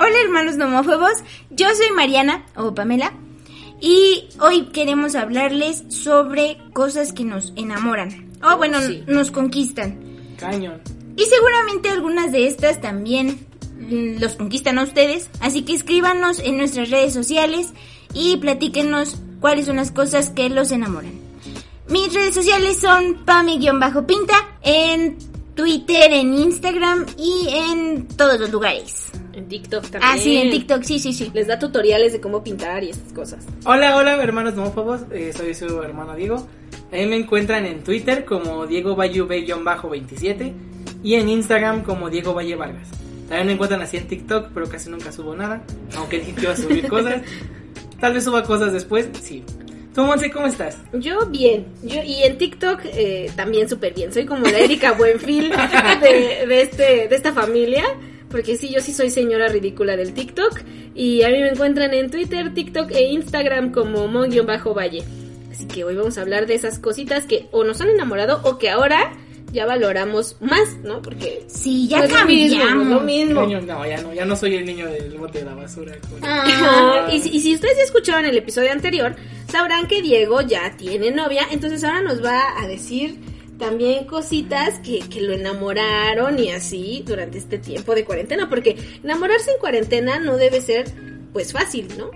Hola hermanos nomófobos, yo soy Mariana o Pamela y hoy queremos hablarles sobre cosas que nos enamoran o bueno, Sí. nos conquistan. Cañón. Y seguramente algunas de estas también mm, los conquistan a ustedes, así que escríbanos en nuestras redes sociales y platíquenos cuáles son las cosas que los enamoran. Mis redes sociales son pami-pinta en Twitter, en Instagram y en todos los lugares. En TikTok también. Ah, sí, en TikTok, sí, sí, sí. Les da tutoriales de cómo pintar y estas cosas. Hola, hola, hermanos homófobos. Eh, soy su hermano Diego. Ahí me encuentran en Twitter como Diego bajo 27 y en Instagram como Diego Valle Vargas. También me encuentran así en TikTok, pero casi nunca subo nada. Aunque dije que iba a subir cosas. Tal vez suba cosas después, sí. ¿Tú, Monse, cómo estás? Yo bien, yo y en TikTok eh, también súper bien. Soy como la Erika Buenfil de, de, este, de esta familia. Porque sí, yo sí soy señora ridícula del TikTok. Y a mí me encuentran en Twitter, TikTok e Instagram como mon-valle. Así que hoy vamos a hablar de esas cositas que o nos han enamorado o que ahora ya valoramos más, ¿no? Porque Sí, ya no es lo mismo, no es cambiamos. lo mismo. No, ya no, ya no soy el niño del bote de la basura. Ah. y, si, y si ustedes ya escucharon el episodio anterior, sabrán que Diego ya tiene novia, entonces ahora nos va a decir también cositas que, que lo enamoraron y así durante este tiempo de cuarentena, porque enamorarse en cuarentena no debe ser pues fácil, ¿no?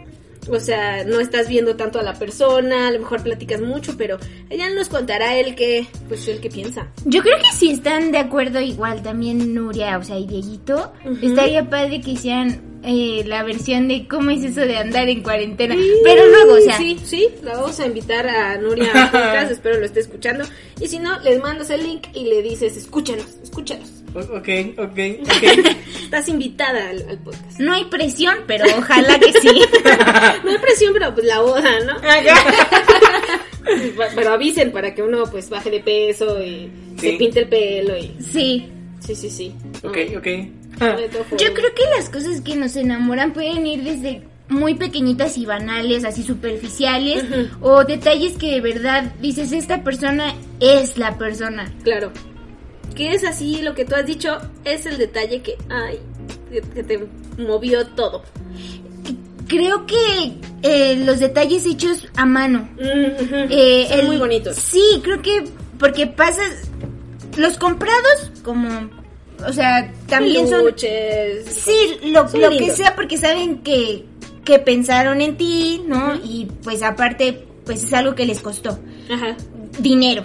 O sea, no estás viendo tanto a la persona, a lo mejor platicas mucho, pero ella nos contará él que, pues él que piensa. Yo creo que si están de acuerdo igual también Nuria, o sea, y Dieguito, estaría padre que hicieran eh, la versión de cómo es eso de andar en cuarentena. Pero luego, o sea, Sí, sí, la vamos a invitar a Nuria a podcast, espero lo esté escuchando. Y si no, les mandas el link y le dices, escúchanos, escúchanos. Ok, ok, ok. Estás invitada al, al podcast. no hay presión, pero ojalá que sí. No hay presión, pero pues la boda, ¿no? pero avisen para que uno pues baje de peso y se pinte el pelo y... Sí. Sí, sí, sí. ok, ok. No, Yo creo que las cosas que nos enamoran pueden ir desde muy pequeñitas y banales, así superficiales, o detalles que de verdad dices, esta persona es la persona. Claro. Que es así, lo que tú has dicho es el detalle que, ay, que, que te movió todo. Creo que eh, los detalles hechos a mano. Mm. Eh, Son el- muy bonitos. Sí, creo que porque pasas los comprados como, o sea, también son Peluches, sí lo, Son lo que sea porque saben que que pensaron en ti, ¿no? Y pues aparte pues es algo que les costó Ajá. dinero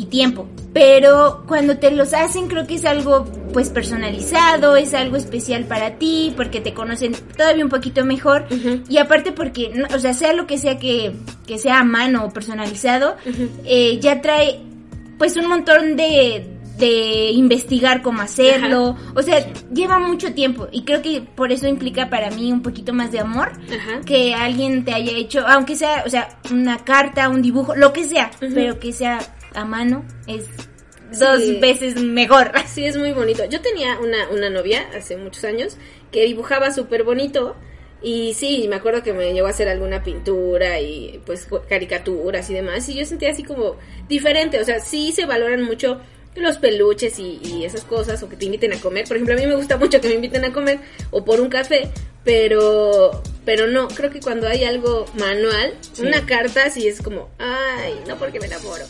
y tiempo. Pero cuando te los hacen creo que es algo pues personalizado, es algo especial para ti, porque te conocen todavía un poquito mejor. Y aparte porque, no, o sea, sea lo que sea que, que sea a mano o personalizado, eh, ya trae pues un montón de, de investigar cómo hacerlo. O sea, lleva mucho tiempo y creo que por eso implica para mí un poquito más de amor Ajá. que alguien te haya hecho, aunque sea, o sea, una carta, un dibujo, lo que sea, pero que sea a mano es Sí. dos veces mejor. Sí, es muy bonito. Yo tenía una, una novia hace muchos años que dibujaba súper bonito. Y sí, me acuerdo que me llevó a hacer alguna pintura y pues caricaturas y demás. Y yo sentía así como diferente. O sea, sí se valoran mucho los peluches y, y esas cosas o que te inviten a comer. Por ejemplo, a mí me gusta mucho que me inviten a comer o por un café. Pero, pero no, creo que cuando hay algo manual, Sí. una carta sí es como, ay, no porque me enamoro.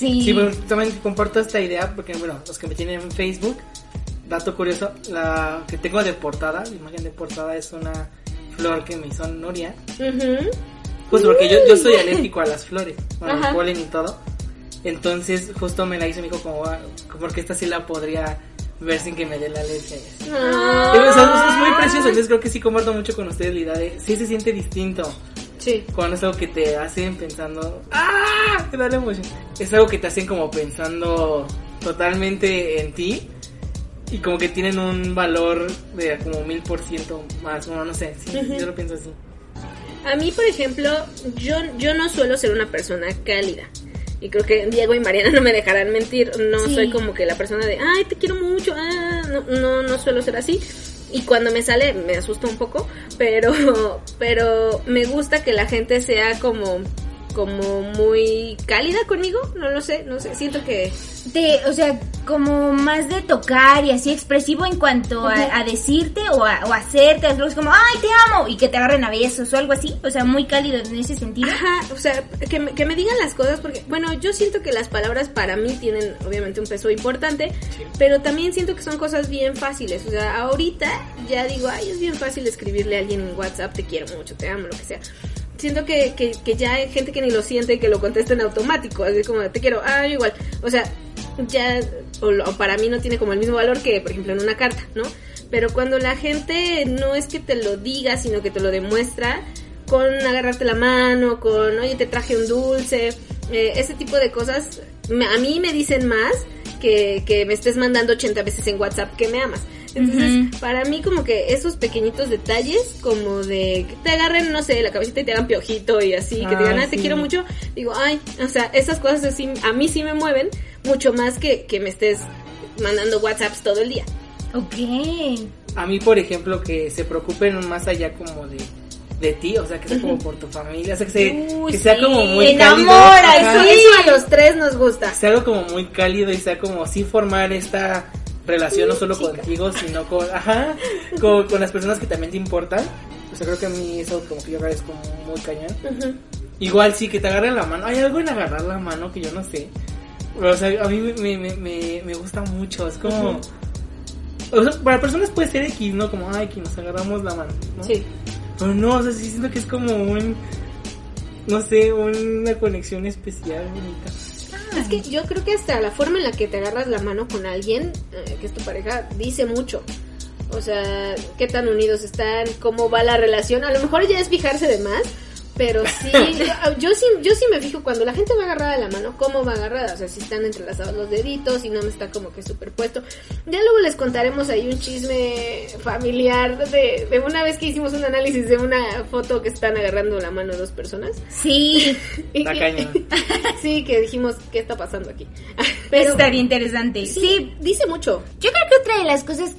Sí. Sí, bueno, también comparto esta idea porque, bueno, los que me tienen en Facebook, dato curioso, la que tengo de portada, la imagen de portada es una flor que me hizo Nuria. Pues porque yo, yo soy alérgico a las flores, bueno, Ajá. polen y todo. Entonces, justo me la hizo y me dijo como, ah, porque esta sí la podría ver sin que me dé la. Ah. Sea, es muy precioso, entonces creo que sí comparto mucho con ustedes la idea de, sí se siente distinto. Sí. Cuando es algo que te hacen pensando, ¡ah! Te da la emoción. Es algo que te hacen como pensando totalmente en ti y como que tienen un valor de como mil por ciento más, bueno, no sé, sí, yo lo pienso así. A mí, por ejemplo, yo, yo no suelo ser una persona cálida. Y creo que Diego y Mariana no me dejarán mentir. No Sí. soy como que la persona de, ay, te quiero mucho. ah", no, no, no suelo ser así. Y cuando me sale me asusta un poco. Pero, pero me gusta que la gente sea como, como muy cálida conmigo. No lo sé, no sé. Siento que... De, o sea, como más de tocar y así expresivo en cuanto a, a decirte o a, o hacerte, algo como, ay, te amo, y que te agarren a besos o algo así. O sea, muy cálido en ese sentido. Ajá, o sea, que me, que me digan las cosas, porque, bueno, yo siento que las palabras para mí tienen obviamente un peso importante, pero también siento que son cosas bien fáciles. O sea, ahorita ya digo, ay, es bien fácil escribirle a alguien en WhatsApp, te quiero mucho, te amo, lo que sea. Siento que, que, que ya hay gente que ni lo siente y que lo contesta en automático, así como, te quiero, ah, igual. O sea, ya, o, para mí no tiene como el mismo valor que, por ejemplo, en una carta, ¿no? Pero cuando la gente no es que te lo diga, sino que te lo demuestra, con agarrarte la mano, con, oye, te traje un dulce, eh, ese tipo de cosas, a mí me dicen más que, que me estés mandando 80 veces en WhatsApp que me amas. Entonces, para mí como que esos pequeñitos detalles, como de que te agarren, no sé, la cabecita y te hagan piojito y así, que te digan, Ah, te quiero mucho, digo, ay, o sea, esas cosas así, a mí sí me mueven mucho más que, que me estés mandando WhatsApps todo el día. Ok. A mí, por ejemplo, que se preocupen más allá como de, de ti, o sea, que sea como por tu familia, o sea, que, se- Uy, que sea sí, como muy enamora, cálido. Eso, Ajá. sí. eso a los tres nos gusta. sea algo como muy cálido y sea como sí formar esta relación no solo contigo, sino con, ajá, con, con las personas que también te importan. O sea, creo que a mí eso como que yo agradezco muy cañón. Ujú. Igual sí, que te agarren la mano. Hay algo en agarrar la mano que yo no sé. Pero, o sea, a mí me, me, me- me, gusta mucho. Es como... O sea, para personas puede ser X, ¿no? Como, ay, que nos agarramos la mano, ¿no? Sí. Pero no, o sea, sí siento que es como un... No sé, una conexión especial, bonita. Es que yo creo que hasta la forma en la que te agarras la mano con alguien, eh, que es tu pareja, dice mucho. O sea, qué tan unidos están, cómo va la relación. A lo mejor ya es fijarse de más, pero sí, yo, yo sí, yo sí me fijo cuando la gente va agarrada de la mano, cómo va agarrada. O sea, si están entrelazados los deditos y no me está como que superpuesto. Ya luego les contaremos ahí un chisme familiar de, de una vez que hicimos un análisis de una foto que están agarrando la mano dos personas. Sí, que- cañón. sí, que dijimos, ¿qué está pasando aquí? pero estaría interesante. Sí, sí, dice mucho. Yo creo que otra de las cosas,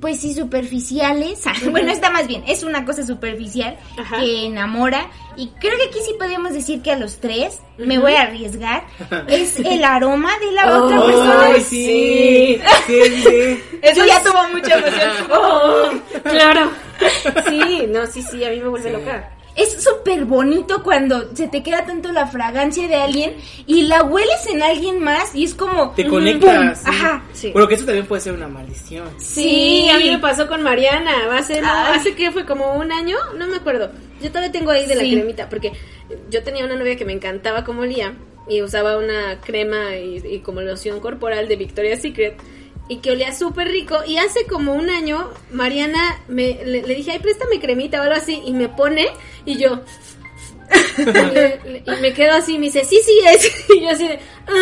pues sí, superficiales, bueno, está más bien, es una cosa superficial Ajá. que enamora. Y creo que aquí sí podemos decir que a los tres, me voy a arriesgar, es el aroma de la otra persona. ¡Ay, sí! Sí, sí. Eso ya tuvo mucha emoción. Oh, claro. Sí, no, sí, sí, a mí me vuelve loca. Es súper bonito cuando se te queda tanto la fragancia de alguien y la hueles en alguien más y es como... Te ¡pum! conectas. sí. Ajá. Sí. Bueno, que eso también puede ser una maldición. Sí, a mí me pasó con Mariana. Va a ser, no, Ay. hace que fue como un año, no me acuerdo. Yo todavía tengo ahí de la cremita, porque yo tenía una novia que me encantaba como olía y usaba una crema y, y como loción corporal de Victoria's Secret y que olía súper rico. Y hace como un año, Mariana me, le, le dije, ay, préstame cremita o algo así, y me pone y yo. y, le- y me quedo así, me dice, sí, sí es. Y yo así de, "Ah".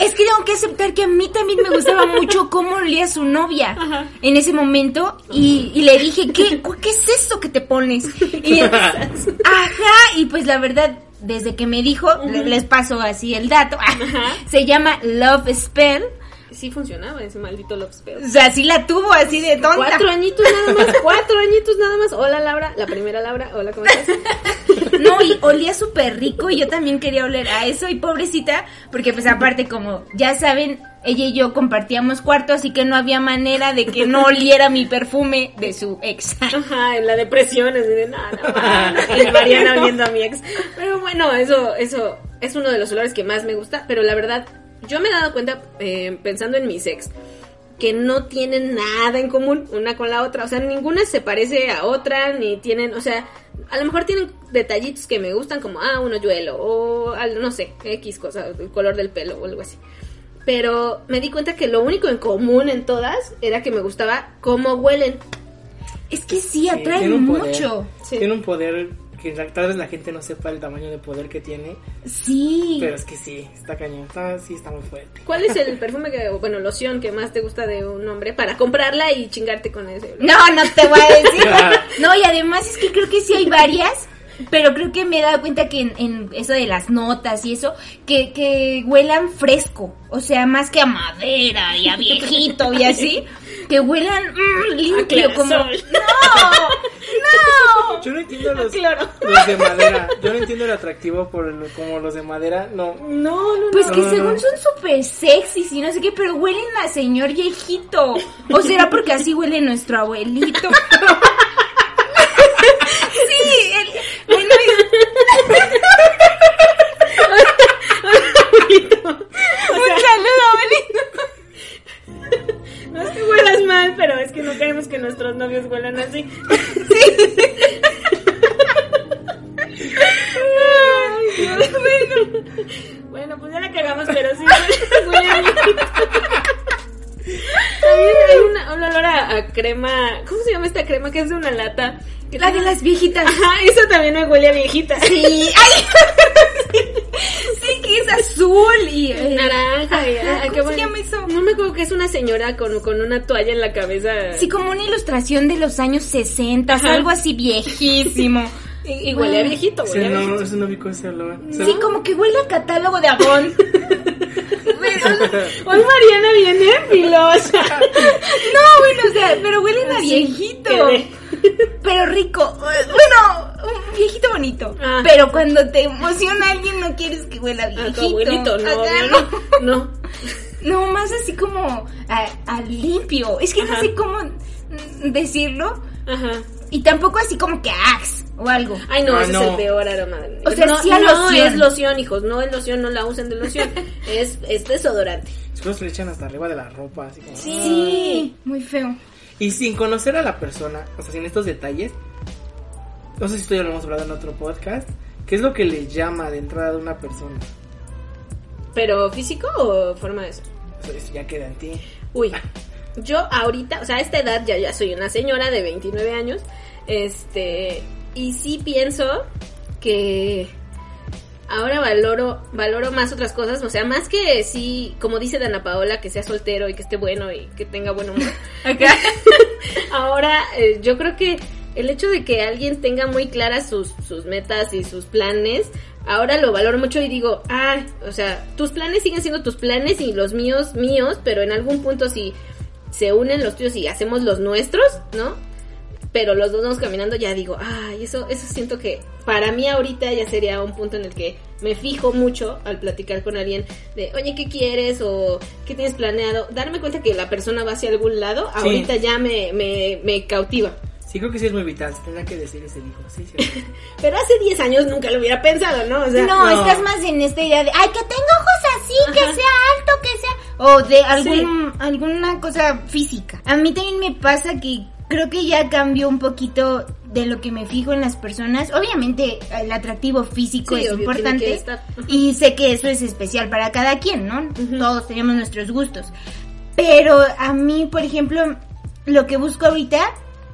Es que tengo que aceptar que a mí también me gustaba mucho cómo olía su novia en ese momento y, y le dije, ¿qué, ¿qué es esto que te pones? Y, ajá, y pues la verdad, desde que me dijo, le- les paso así el dato, se llama Love Spell, Sí funcionaba ese maldito Love Spell. o sea, sí la tuvo así de tonta. Cuatro añitos nada más, cuatro añitos nada más. Hola Laura, la primera Laura, hola, ¿cómo estás? No, y olía súper rico y yo también quería oler a eso y pobrecita, porque pues aparte como ya saben, ella y yo compartíamos cuarto, así que no había manera de que no oliera mi perfume de su ex. Ajá, en la depresión, así de nada, no, y Mariana oliendo a mi ex. Pero bueno, eso, eso es uno de los olores que más me gusta, pero la verdad, yo me he dado cuenta, eh, pensando en mis ex, que no tienen nada en común una con la otra, o sea, ninguna se parece a otra, ni tienen, o sea, a lo mejor tienen detallitos que me gustan, como, ah, un hoyuelo, o no sé, X cosa, el color del pelo o algo así. Pero me di cuenta que lo único en común en todas era que me gustaba cómo huelen. Es que sí, Sí, atrae tiene un poder. mucho. Sí. Tiene un poder que la- tal vez la gente no sepa el tamaño de poder que tiene, Sí. pero es que sí, está cañón, está, sí está muy fuerte. ¿Cuál es el perfume que, o, bueno, loción que más te gusta de un hombre para comprarla y chingarte con ese? No, no te voy a decir. No, y además es que creo que sí hay varias, pero creo que me he dado cuenta que en, en eso de las notas y eso, que, que huelan fresco. O sea, más que a madera y a viejito y así. Que huelan mm, limpio, como... ¡No! Yo no entiendo los, Claro. los de madera, yo no entiendo el atractivo por el- como los de madera, no. No, no, Pues no. que No, según no. son súper sexys y no sé qué, pero huelen a señor viejito. O será porque así huele nuestro abuelito. sí, el- bueno, un saludo, abuelito. No es que huelas mal, pero es que no queremos que nuestros novios huelan así. Ay, Bueno, pues ya la cagamos, pero sí huele, viejito. También hay una, un olor a, a crema. ¿Cómo se llama esta crema? Que es de una lata. que La de las viejitas. Ajá, eso también me huele a viejita. Sí, ay. sí, que es azul y eh, Naranja. y- ay, ¿cómo qué se bueno. llama eso? No me acuerdo que es una señora con, con una toalla en la cabeza. Sí, como una ilustración de los años 60, Ajá. algo así viejísimo. Y, y huele a viejito, huele a no, ese no ubico ese olor. Sí, como que huele a catálogo de Avon. Hoy Mariana viene filosa. No, bueno, o sea, pero huelen a viejito. quedé. Pero rico. Bueno, un viejito bonito. Ah. Pero cuando te emociona alguien no quieres que huela a A viejito. tu abuelito, no, Acá no. No. No, más así como a, a limpio. Es que no sé cómo decirlo. Ajá. Y tampoco así como que axe o algo. Ay, no, Ah, ese no. es el peor aroma. O sea, no, sí a no loción. es loción, hijos. No es loción, no la usen de loción. es, es desodorante. Después se le echan hasta arriba de la ropa, así como. Sí, muy feo. Y sin conocer a la persona, o sea, sin estos detalles, no sé si esto ya lo hemos hablado en otro podcast, ¿qué es lo que le llama de entrada de una persona? ¿Pero físico o forma de eso? Eso ya queda en ti. Uy, yo ahorita, o sea, a esta edad ya, ya soy una señora de 29 años, este, y sí pienso que ahora valoro, valoro más otras cosas, o sea, más que sí, como dice Dana Paola, que sea soltero y que esté bueno y que tenga buen humor. Acá. Ahora, eh, yo creo que el hecho de que alguien tenga muy claras sus, sus metas y sus planes, ahora lo valoro mucho y digo, ah, o sea, tus planes siguen siendo tus planes y los míos, míos, pero en algún punto si se unen los tuyos y hacemos los nuestros, ¿no? Pero los dos vamos caminando, ya digo, ay, eso, eso siento que para mí ahorita ya sería un punto en el que me fijo mucho al platicar con alguien de, oye, ¿qué quieres? o ¿qué tienes planeado? Darme cuenta que la persona va hacia algún lado, Sí. ahorita ya me, me, me cautiva. Sí, creo que sí es muy vital, se tendrá que decir ese dijo. Sí, sí. Pero hace 10 años nunca lo hubiera pensado, ¿no? O sea, No, no. estás más en esta idea de, ay, que tenga ojos así, que sea alto, que sea... O de algún, alguna cosa física. A mí también me pasa que creo que ya cambió un poquito de lo que me fijo en las personas. Obviamente el atractivo físico Sí, es obvio, importante. Y sé que eso es especial para cada quien, ¿no? Todos tenemos nuestros gustos. Pero a mí, por ejemplo, lo que busco ahorita,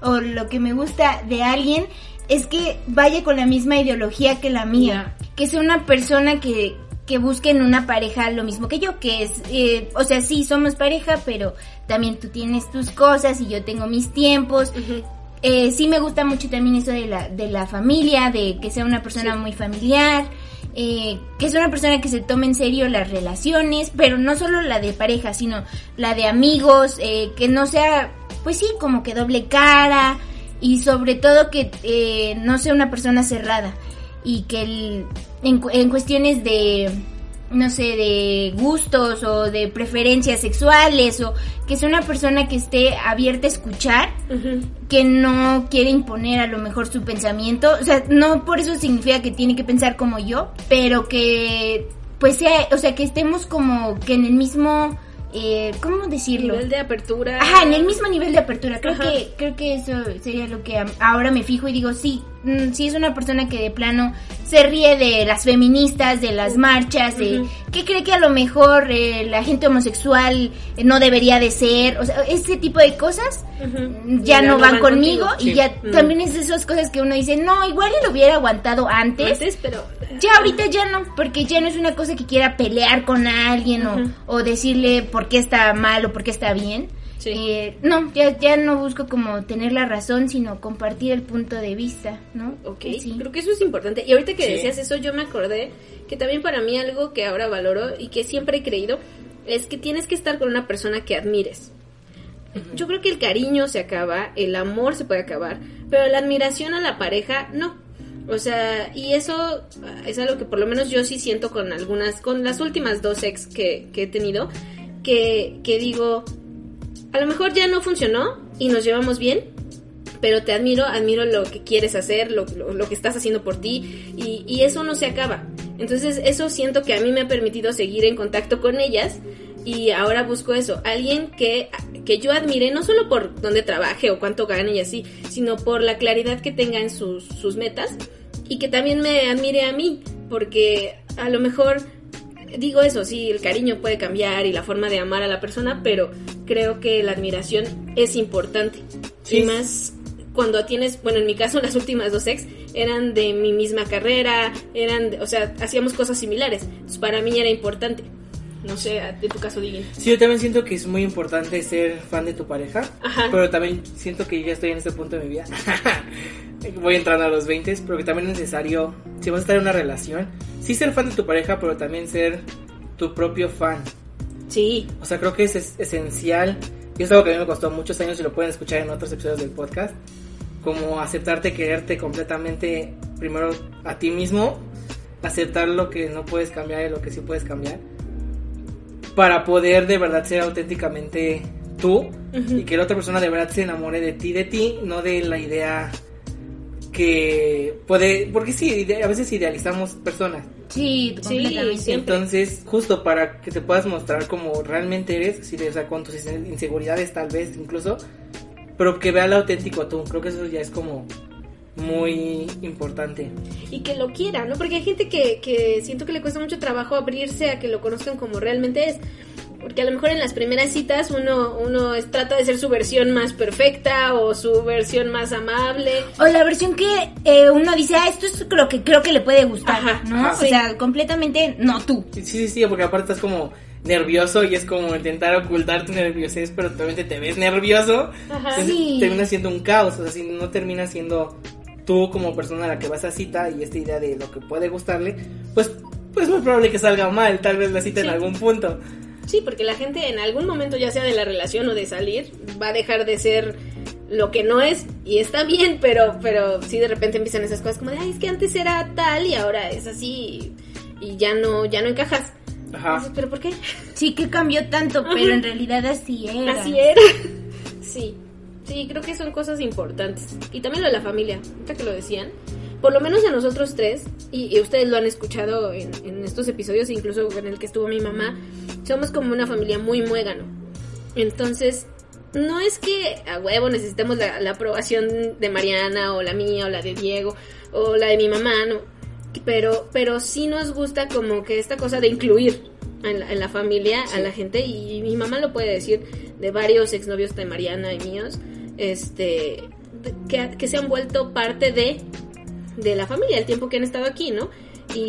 o lo que me gusta de alguien, es que vaya con la misma ideología que la mía. Que sea una persona que, que busque en una pareja lo mismo que yo, que es, eh, o sea, sí, somos pareja, pero también tú tienes tus cosas y yo tengo mis tiempos. Eh, sí me gusta mucho también eso de la, de la familia, de que sea una persona Sí. muy familiar, eh, que es una persona que se tome en serio las relaciones, pero no solo la de pareja, sino la de amigos, eh, que no sea, pues sí, como que doble cara y sobre todo que eh, no sea una persona cerrada y que el- en, en cuestiones de no sé, de gustos o de preferencias sexuales o que sea una persona que esté abierta a escuchar que no quiere imponer a lo mejor su pensamiento, o sea, no por eso significa que tiene que pensar como yo, pero que pues sea, o sea, que estemos como que en el mismo eh, ¿cómo decirlo? Nivel de apertura. Ajá, en el mismo nivel de apertura. Creo Ajá. que creo que eso sería lo que ahora me fijo y digo, sí, mm, si es una persona que de plano se ríe de las feministas, de las marchas, de que cree que a lo mejor eh, la gente homosexual eh, no debería de ser, o sea, ese tipo de cosas Ujú. ya no van conmigo contigo. y Sí. ya Mm. también es de esas cosas que uno dice, no, igual y lo hubiera aguantado antes. Antes, pero Ya ahorita ya no, porque ya no es una cosa que quiera pelear con alguien o- o, decirle por qué está mal o por qué está bien. Sí. Eh, no, ya, ya no busco como tener la razón, sino compartir el punto de vista, ¿no? Ok, Sí. creo que eso es importante. Y ahorita que Sí. decías eso, yo me acordé que también para mí algo que ahora valoro y que siempre he creído es que tienes que estar con una persona que admires. Yo creo que el cariño se acaba, el amor se puede acabar, pero la admiración a la pareja no. O sea, y eso ah, es algo que por lo menos yo sí siento con algunas, con las últimas dos ex que, que he tenido, que, que digo, a lo mejor ya no funcionó y nos llevamos bien, pero te admiro, admiro lo que quieres hacer, lo, que estás haciendo por ti y, y eso no se acaba. Entonces eso siento que a mí me ha permitido seguir en contacto con ellas y ahora busco eso, alguien que, que yo admire no solo por dónde trabaje o cuánto gane y así, sino por la claridad que tenga en sus, sus metas y que también me admire a mí, porque a lo mejor digo eso, sí, el cariño puede cambiar y la forma de amar a la persona, pero creo que la admiración es importante. Sí. Y más cuando tienes, bueno, en mi caso las últimas dos ex eran de mi misma carrera, eran, de- o sea, hacíamos cosas similares. Entonces para mí era importante. No sé, de tu caso, Digin. Sí, yo también siento que es muy importante ser fan de tu pareja, Ajá. pero también siento que yo ya estoy en este punto de mi vida. Voy entrando a los 20, pero que también es necesario, si vas a estar en una relación, sí ser fan de tu pareja, pero también ser tu propio fan. Sí, O sea, creo que es, es esencial, y es algo que a mí me costó muchos años y lo pueden escuchar en otros episodios del podcast, como aceptarte, quererte completamente primero a ti mismo, aceptar lo que no puedes cambiar y lo que sí puedes cambiar, para poder de verdad ser auténticamente tú y que la otra persona de verdad se enamore de ti, de ti, no de la idea que puede, porque sí, a veces idealizamos personas. Sí, Sí, siempre. Entonces, justo para que te puedas mostrar como realmente eres, así de, o sea, con tus inseguridades tal vez incluso, pero que vea lo auténtico tú. Creo que eso ya es como muy importante. y que lo quiera, ¿no? Porque hay gente que, que siento que le cuesta mucho trabajo abrirse a que lo conozcan como realmente es. Porque a lo mejor en las primeras citas uno, uno es- trata de ser su versión más perfecta o su versión más amable. O la versión que eh, uno dice, ah, esto es lo que creo que le puede gustar, Ajá, ¿no? ajá, o sí. sea, completamente no tú. Sí, sí, sí, porque aparte estás como nervioso y es como intentar ocultar tu nerviosez, pero realmente te ves nervioso. Ajá. Entonces Sí. termina siendo un caos, o sea, si no termina siendo tú como persona a la que vas a cita y esta idea de lo que puede gustarle, pues pues muy probable que salga mal, tal vez la cita en Sí. algún punto. Sí, porque la gente en algún momento, ya sea de la relación o de salir, va a dejar de ser lo que no es y está bien, pero pero sí de repente empiezan esas cosas como de, ay, es que antes era tal y ahora es así y, y ya no ya no encajas. Ajá. Entonces, pero ¿por qué? Sí que cambió tanto, Ajá. pero en realidad así era. Así era. Sí, sí, creo que son cosas importantes. Y también lo de la familia, ahorita que lo decían. Por lo menos a nosotros tres, y, y ustedes lo han escuchado en, en estos episodios, incluso en el que estuvo mi mamá, somos como una familia muy muégano. Entonces, no es que a huevo necesitemos la, la aprobación de Mariana o la mía o la de Diego o la de mi mamá, no. Pero, pero sí nos gusta como que esta cosa de incluir en la, en la familia a la gente y mi mamá lo puede decir de varios exnovios de Mariana y míos, este, que, que se han vuelto parte de, de la familia el tiempo que han estado aquí, ¿no? Y,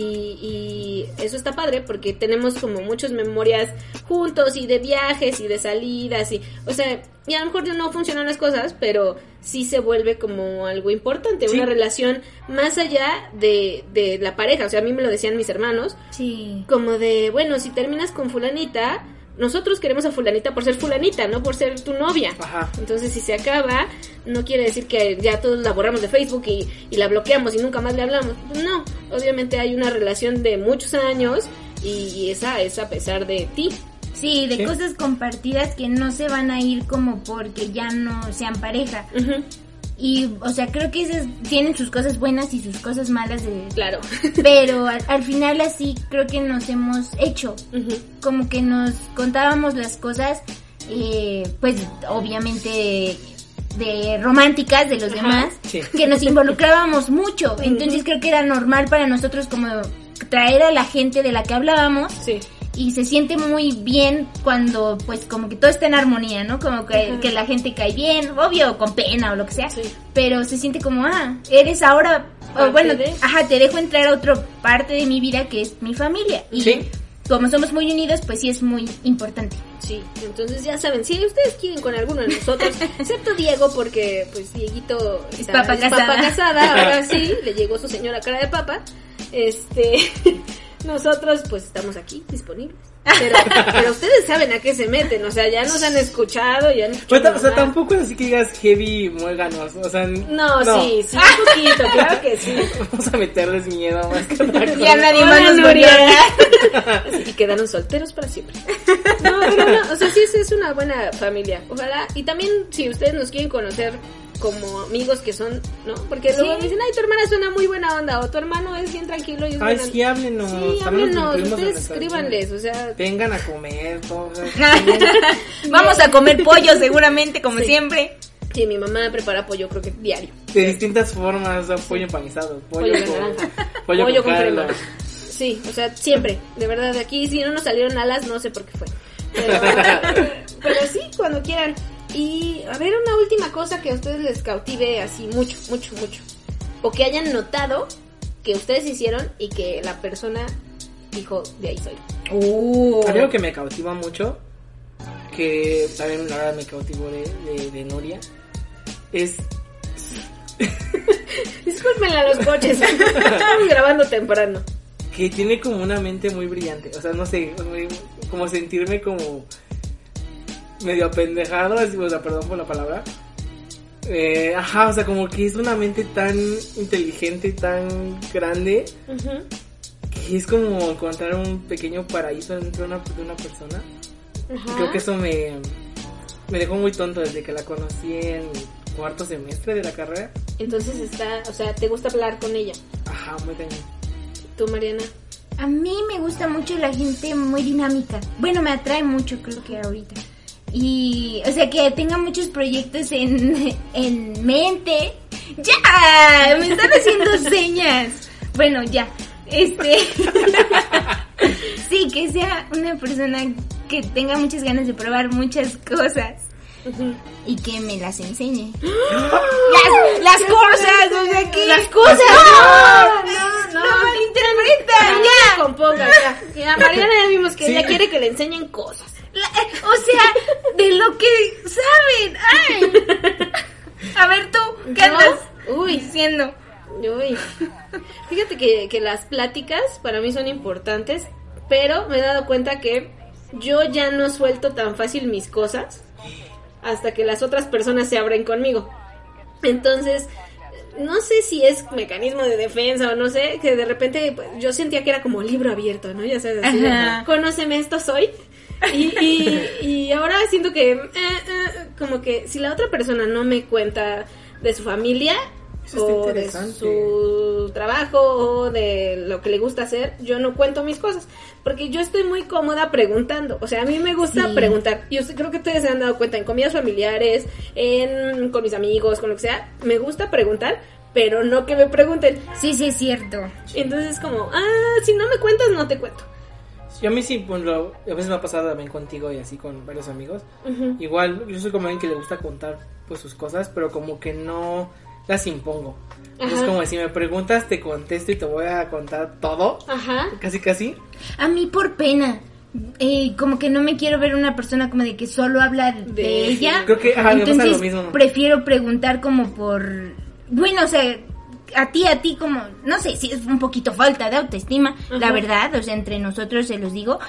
y eso está padre porque tenemos como muchas memorias juntos y de viajes y de salidas y, o sea, y a lo mejor no funcionan las cosas, pero sí se vuelve como algo importante, Sí. una relación más allá de, de la pareja, o sea, a mí me lo decían mis hermanos, Sí. como de, bueno, si terminas con fulanita, nosotros queremos a fulanita por ser fulanita, no por ser tu novia. Ajá. Entonces, si se acaba, no quiere decir que ya todos la borramos de Facebook y, y la bloqueamos y nunca más le hablamos. Pues no, obviamente hay una relación de muchos años y, y esa es a pesar de ti. Sí, de Sí. cosas compartidas que no se van a ir como porque ya no sean pareja. Ujú, Y, o sea, creo que esas tienen sus cosas buenas y sus cosas malas, de, Claro. pero al, al final así creo que nos hemos hecho. Como que nos contábamos las cosas, eh, pues obviamente de románticas de los demás, Sí. que nos involucrábamos mucho. Entonces creo que era normal para nosotros como traer a la gente de la que hablábamos Sí. Y se siente muy bien cuando pues como que todo está en armonía, ¿no? Como que, Ajá. que la gente cae bien, obvio, con pena o lo que sea, Sí. pero se siente como, ah, eres ahora, o bueno, de- ajá, te dejo entrar a otra parte de mi vida que es mi familia. Y Sí. como somos muy unidos, pues sí es muy importante. Sí, entonces ya saben, si ustedes quieren con alguno de nosotros, excepto Diego, porque pues Dieguito Es está- papa casada. papa casada, ahora sí, le llegó su señora cara de papa, este, nosotros pues estamos aquí disponibles. Pero, pero ustedes saben a qué se meten, o sea, ya nos han escuchado, ya han Pues, escuchado o sea, tampoco es así que digas heavy muéganos. O sea, No, sí, sí, un poquito, claro que sí. Vamos a meterles miedo más que. Ya nadie más nos Y quedaron solteros para siempre. No, pero no, o sea, sí, sí es una buena familia. Ojalá. Y también, si ustedes nos quieren conocer como amigos que son, ¿no? Porque luego Sí. me dicen, ay, tu hermana suena muy buena onda, o tu hermano es bien tranquilo y es Ay, buena sí, háblenos. Sí, háblenos, ustedes escríbanles, o sea, Vengan a comer, Vamos a comer pollo seguramente, como Sí. siempre. sí, mi mamá prepara pollo, creo que diario. de distintas formas, o sea, pollo empanizado, pollo, Pollo con, naranja. pollo, Pollo con con caldo. crema. Sí, o sea, siempre, de verdad, de aquí si no nos salieron alas, no sé por qué fue. Pero, pero sí, cuando quieran. Y a ver, una última cosa que a ustedes les cautive así mucho, mucho, mucho. O que hayan notado que ustedes hicieron y que la persona dijo, de ahí soy. Uh. Algo que me cautiva mucho, que también la verdad me cautivó de, de, de Nuria, es Discúlpenla a los coches, estamos grabando temprano. que tiene como una mente muy brillante. O sea, no sé, como sentirme como medio apendejado, así, o sea, perdón por la palabra. Eh, ajá, o sea, como que es una mente tan inteligente, tan grande, que es como encontrar un pequeño paraíso dentro de una, de una persona. Ajá. Creo que eso me, me dejó muy tonto desde que la conocí en cuarto semestre de la carrera. Entonces está, o sea, te gusta hablar con ella. Ajá, muy cañón. Tú, Mariana. A mí me gusta mucho la gente muy dinámica. Bueno, me atrae mucho, creo que ahorita. Y, o sea, que tenga muchos proyectos en, en mente. ¡Ya! Me están haciendo señas. Bueno, ya. Este. sí, que sea una persona que tenga muchas ganas de probar muchas cosas. Y que me las enseñe. las, las cosas, o sea, que. Las cosas. No, No, no. no malinterpretan, Ya, ya. componga, ya. Ya, Mariana ya vimos que Sí. ella quiere que le enseñen cosas. La- eh, o sea, de lo que saben. Ay. A ver tú, ¿qué andas Uy. diciendo? Uy. Fíjate que, que las pláticas para mí son importantes, pero me he dado cuenta que yo ya no suelto tan fácil mis cosas hasta que las otras personas se abren conmigo. Entonces, no sé si es mecanismo de defensa o no sé, que de repente pues, yo sentía que era como libro abierto, ¿no? Ya sabes, así conóceme, esto soy. Y, y, y ahora siento que, eh, eh, como que si la otra persona no me cuenta de su familia o de su trabajo o de lo que le gusta hacer, yo no cuento mis cosas. Porque yo estoy muy cómoda preguntando. O sea, a mí me gusta Sí. preguntar. Y usted- creo que ustedes se han dado cuenta en comidas familiares, en, con mis amigos, con lo que sea. Me gusta preguntar, pero no que me pregunten. Sí, sí, es cierto. Entonces es como, ah, si no me cuentas, no te cuento. Yo a mí sí, pues, lo- a veces me ha pasado también contigo y así con varios amigos. Igual, yo soy como alguien que le gusta contar pues sus cosas, pero como que no las impongo. Es como si me preguntas, te contesto y te voy a contar todo. Ajá. Casi, casi. A mí por pena. Eh, como que no me quiero ver una persona como de que solo habla de, De- ella. Creo que, ajá, me pasa lo mismo. prefiero preguntar como por... Bueno, o sea, a ti, a ti como... No sé si es un poquito falta de autoestima, la verdad. O sea, entre nosotros se los digo.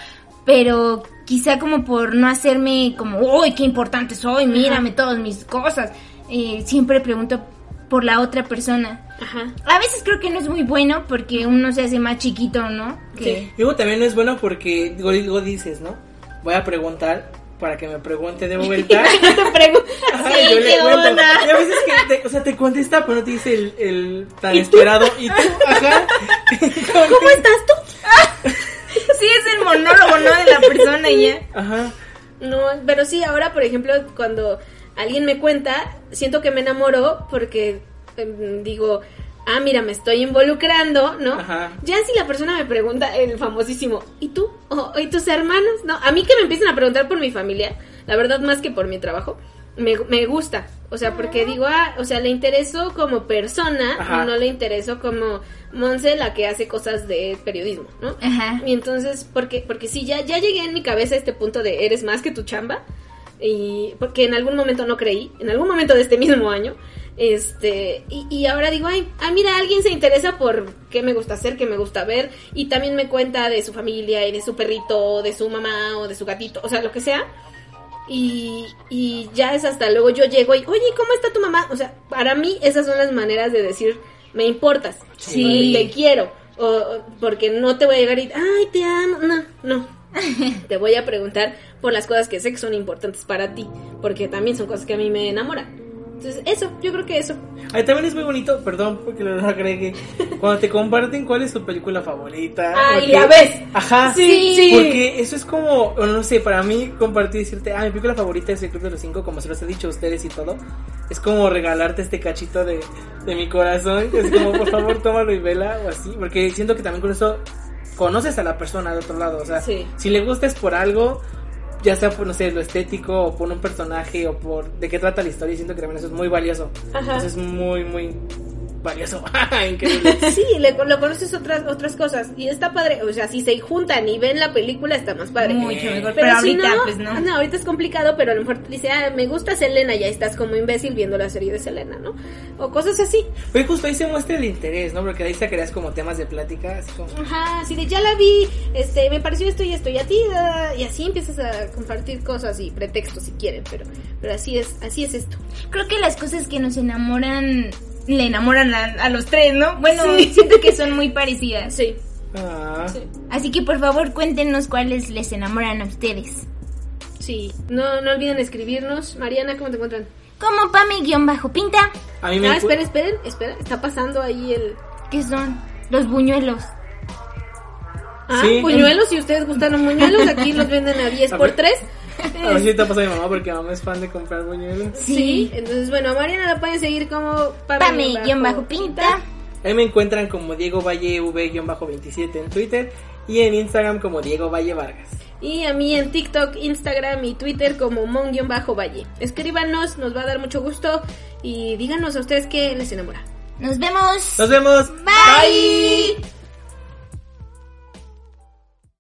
Pero quizá como por no hacerme como... ¡Uy, qué importante soy! Mírame todas mis cosas. Eh, siempre pregunto por la otra persona. Ajá. A veces creo que no es muy bueno porque uno se hace más chiquito, ¿no? Que... Sí. Luego también no es bueno porque, digo, digo, dices, ¿no? Voy a preguntar para que me pregunte de vuelta. te pregunto. Ajá, Sí, yo le qué cuento. onda. Y a veces que, te, o sea, te contesta, pero no te dice el, el tan esperado. Y tú, ajá. ¿Cómo estás tú? Sí, es el monólogo, ¿no? De la persona y ya. Ajá. No, pero sí, ahora, por ejemplo, cuando alguien me cuenta, siento que me enamoro porque em, digo, ah, mira, me estoy involucrando, ¿no? Ajá. Ya si la persona me pregunta, el famosísimo, ¿y tú? ¿O, ¿Y tus hermanos? No, a mí que me empiecen a preguntar por mi familia, la verdad más que por mi trabajo, me, me gusta. O sea, porque digo, ah, o sea, le interesó como persona, Ajá. no le interesó como Monse, la que hace cosas de periodismo, ¿no? Ajá. Y entonces, porque, porque sí, ya, ya llegué en mi cabeza a este punto de eres más que tu chamba. Y porque en algún momento no creí, en algún momento de este mismo año. Este, y, y ahora digo, ay, ah, mira, alguien se interesa por qué me gusta hacer, qué me gusta ver, y también me cuenta de su familia y de su perrito, o de su mamá, o de su gatito, o sea, lo que sea. Y, y ya es hasta luego yo llego y, oye, ¿cómo está tu mamá? O sea, para mí esas son las maneras de decir, me importas, Sí. te quiero, o, o- porque no te voy a llegar y, ay, te amo, no, no. te voy a preguntar por las cosas que sé que son importantes para ti, porque también son cosas que a mí me enamoran. Entonces, eso, yo creo que eso. Ay, también es muy bonito, perdón porque lo agregué. Cuando te comparten cuál es tu película favorita. Ah, y la ves. Ajá. Sí, sí. Porque eso es como, no sé, para mí compartir y decirte, ah, mi película favorita es El Club de los Cinco, como se los he dicho a ustedes y todo. Es como regalarte este cachito de, de mi corazón. Es como, por favor, tómalo y vela o así. Porque siento que también con eso conoces a la persona de otro lado. O sea, Sí. si le gusta es por algo, ya sea por, no sé, lo estético o por un personaje o por de qué trata la historia. Y siento que también eso es muy valioso. Ajá. Entonces es muy, muy valioso. Increíble. Sí, le, lo conoces otras otras cosas y está padre, o sea, si se juntan y ven la película está más padre. Mucho mejor. Pero, Pero, si ahorita, no, pues no. no, ahorita es complicado, pero a lo mejor te dice, ah, me gusta Selena, ya estás como imbécil viendo la serie de Selena, ¿no? O cosas así. Pero justo ahí se muestra el interés, ¿no? Porque ahí se creas como temas de plática, así como... Ajá, así de ya la vi, este, me pareció esto y esto y a ti, ah, y así empiezas a compartir cosas y pretextos si quieren, pero, pero así es, así es esto. Creo que las cosas que nos enamoran le enamoran a, a los tres, ¿no? Bueno, Sí. siento que son muy parecidas. Sí, Ah, sí, Así que por favor cuéntenos cuáles les enamoran a ustedes. sí. No, no olviden escribirnos. Mariana, ¿cómo te encuentran? Como Pame-Pinta, a mí me... Ah, esperen, esperen, espera, está pasando ahí el... que son los buñuelos. Ah, Sí. buñuelos, si ustedes gustan los buñuelos, aquí los venden a 10 A por ver. 3. A ver si te pasa a mi mamá porque mi mamá es fan de comprar buñuelos. Sí, entonces bueno, a Mariana la pueden seguir como Pame-Pinta. Ahí me encuentran como Diego Valle V-27 en Twitter y en Instagram como Diego Valle Vargas. Y a mí en TikTok, Instagram y Twitter como mon-valle. Escríbanos, nos va a dar mucho gusto y díganos a ustedes qué les enamora. Nos vemos. Nos vemos. Bye.